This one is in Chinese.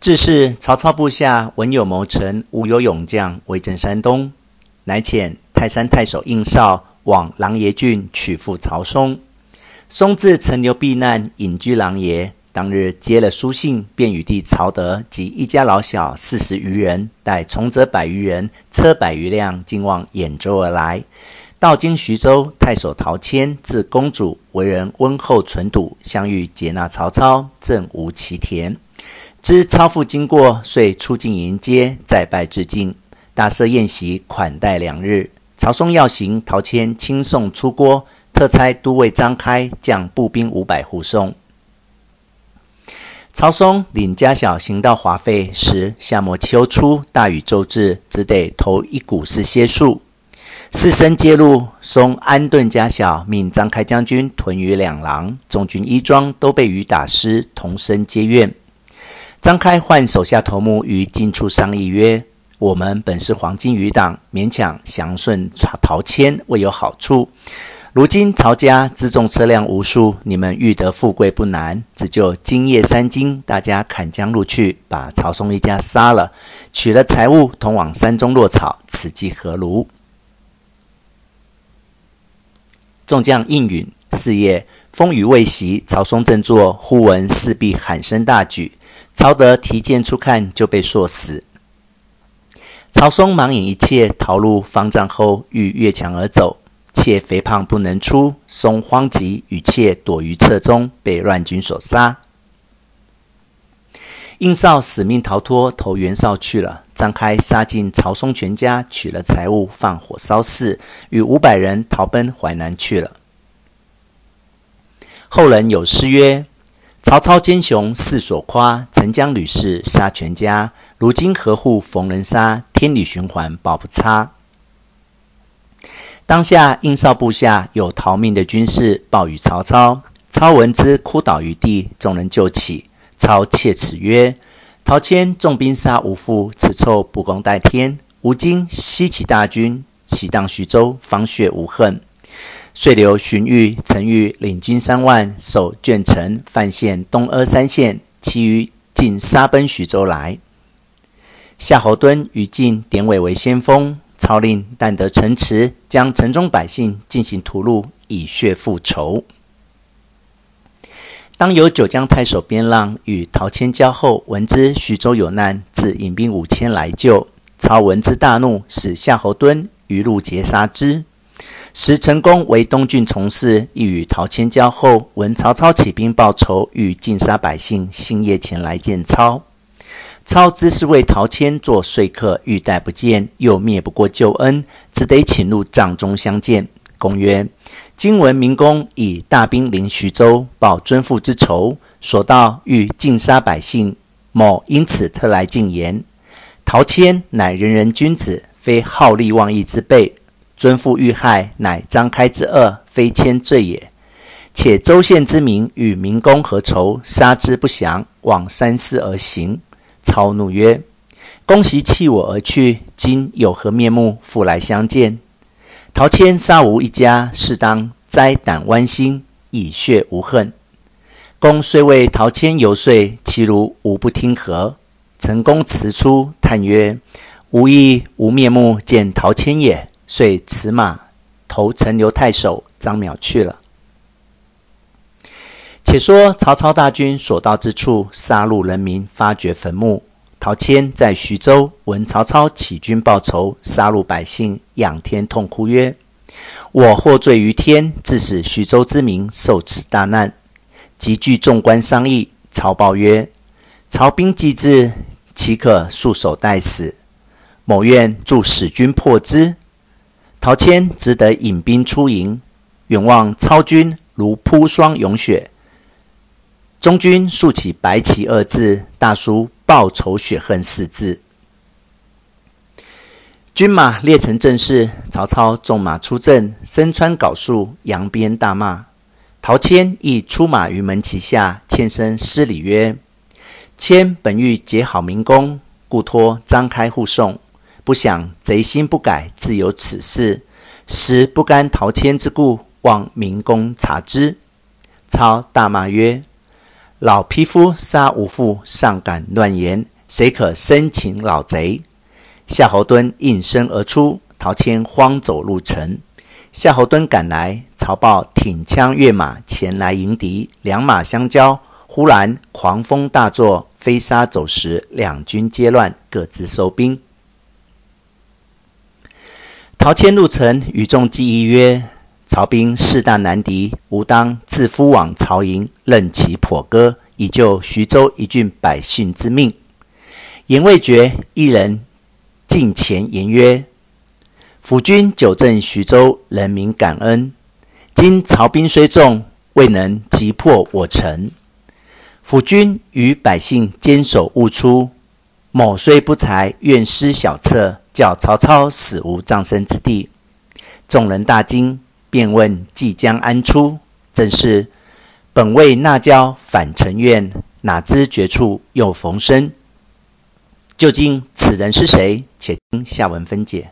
自是曹操部下文有谋臣，武有勇将，围镇山东，乃遣泰山太守应绍往琅琊郡取附曹嵩。嵩自陈留避难，隐居琅琊。当日接了书信，便与弟曹德及一家老小四十余人，带从者百余人，车百余辆，进往兖州而来。到今徐州，太守陶谦自公主，为人温厚纯笃，相遇接纳曹操，赠吴其田。知操父经过，遂出进迎接，再拜致敬，大设宴席款待两日。曹嵩要行，陶谦亲送出郭，特差都尉张开将步兵五百护送。曹嵩领家小行到华费时，夏末秋初，大雨骤至，只得投一鼓室歇宿。士绅皆入，嵩安顿家小，命张开将军屯于两廊，众军衣装都被雨打湿，同声皆怨。张开唤手下头目于近处商议曰：“我们本是黄金余党，勉强降顺陶谦，未有好处。如今曹家辎重车辆无数，你们欲得富贵不难，只就今夜三更，大家砍将入去，把曹嵩一家杀了，取了财物，同往山中落草，此计何如？”众将应允。是夜风雨未息，曹嵩正坐，忽闻四壁喊声大举。曹德提剑出看，就被朔死。曹嵩忙引一切逃入方丈后，欲越墙而走，妾肥胖不能出。嵩慌急，与妾躲于侧中，被乱军所杀。应绍死命逃脱，投袁绍去了。张开杀尽曹嵩全家，取了财物，放火烧寺，与五百人逃奔淮南去了。后人有诗曰：“曹操奸雄世所夸，曾将吕氏杀全家。如今何户逢人杀？天理循环报不差。”当下应绍部下有逃命的军士报与曹操，操闻之，哭倒于地。众人救起。操切齿曰：“陶谦重兵杀吾父，此臭不共戴天。吾今西起大军，喜荡徐州，方血无恨。”遂留荀彧、陈玉领军三万，守鄄城、范县、东阿三县，其余尽杀奔徐州来。夏侯惇、于禁、典韦为先锋，操令但得城池，将城中百姓进行屠戮，以血复仇。当有九江太守边浪与陶谦交厚，闻之徐州有难，自引兵五千来救。操闻之大怒，使夏侯惇于路截杀之。时陈宫为东郡从事，亦与陶谦交厚，闻曹操起兵报仇，欲尽杀百姓，星夜前来见操。操知是为陶谦做说客，欲待不见，又灭不过旧恩，只得请入帐中相见。公曰。今闻明公以大兵临徐州，报尊父之仇，所到欲尽杀百姓，某因此特来进言。陶谦乃仁人君子，非好利忘义之辈。尊父遇害，乃张开之恶，非谦罪也。且州县之民与民公何仇？杀之不降，往山寺而行。操怒曰：“公昔弃我而去，今有何面目复来相见？”陶谦杀吾一家，是当灾胆剜心，以血无恨。公遂为陶谦游说，其如无不听何？陈公辞出，叹曰：“吾亦无面目见陶谦也。”遂驰马投陈留太守张邈去了。且说曹操大军所到之处，杀戮人民，发掘坟墓。陶谦在徐州，闻曹操起军报仇，杀戮百姓，仰天痛哭曰：“我获罪于天，致使徐州之民受此大难。”即聚众官商议。曹报曰：“曹兵既至，岂可束手待死？某愿助使军破之。”陶谦只得引兵出营，远望操军如铺霜涌雪，中军竖起白旗二字，大书“报仇雪恨”四字。军马列成阵势，曹操纵马出阵，身穿缟素，扬鞭大骂。陶谦亦出马于门旗下，欠身施礼曰：“谦本欲结好明公，故托张开护送。”不想贼心不改，自有此事。实不甘陶谦之故，望明公察之。操大骂曰：“老匹夫杀无父，尚敢乱言，谁可生擒老贼？夏侯惇应声而出，陶谦慌走入城。夏侯惇赶来，曹豹挺枪跃马前来迎敌，两马相交，忽然狂风大作，飞沙走石，两军皆乱，各自收兵。陶谦入城，与众计议曰：“曹兵势大难敌，吾当自夫往曹营，任其颇歌，以救徐州一郡百姓之命。”言未决，一人进前言曰：辅君久镇徐州，人民感恩。今曹兵虽众，未能击破我城。辅君与百姓坚守勿出。某虽不才，愿施小策，叫曹操死无葬身之地。众人大惊，便问即将安出。正是本为纳交反成怨，哪知绝处又逢生。究竟此人是谁？且听下文分解。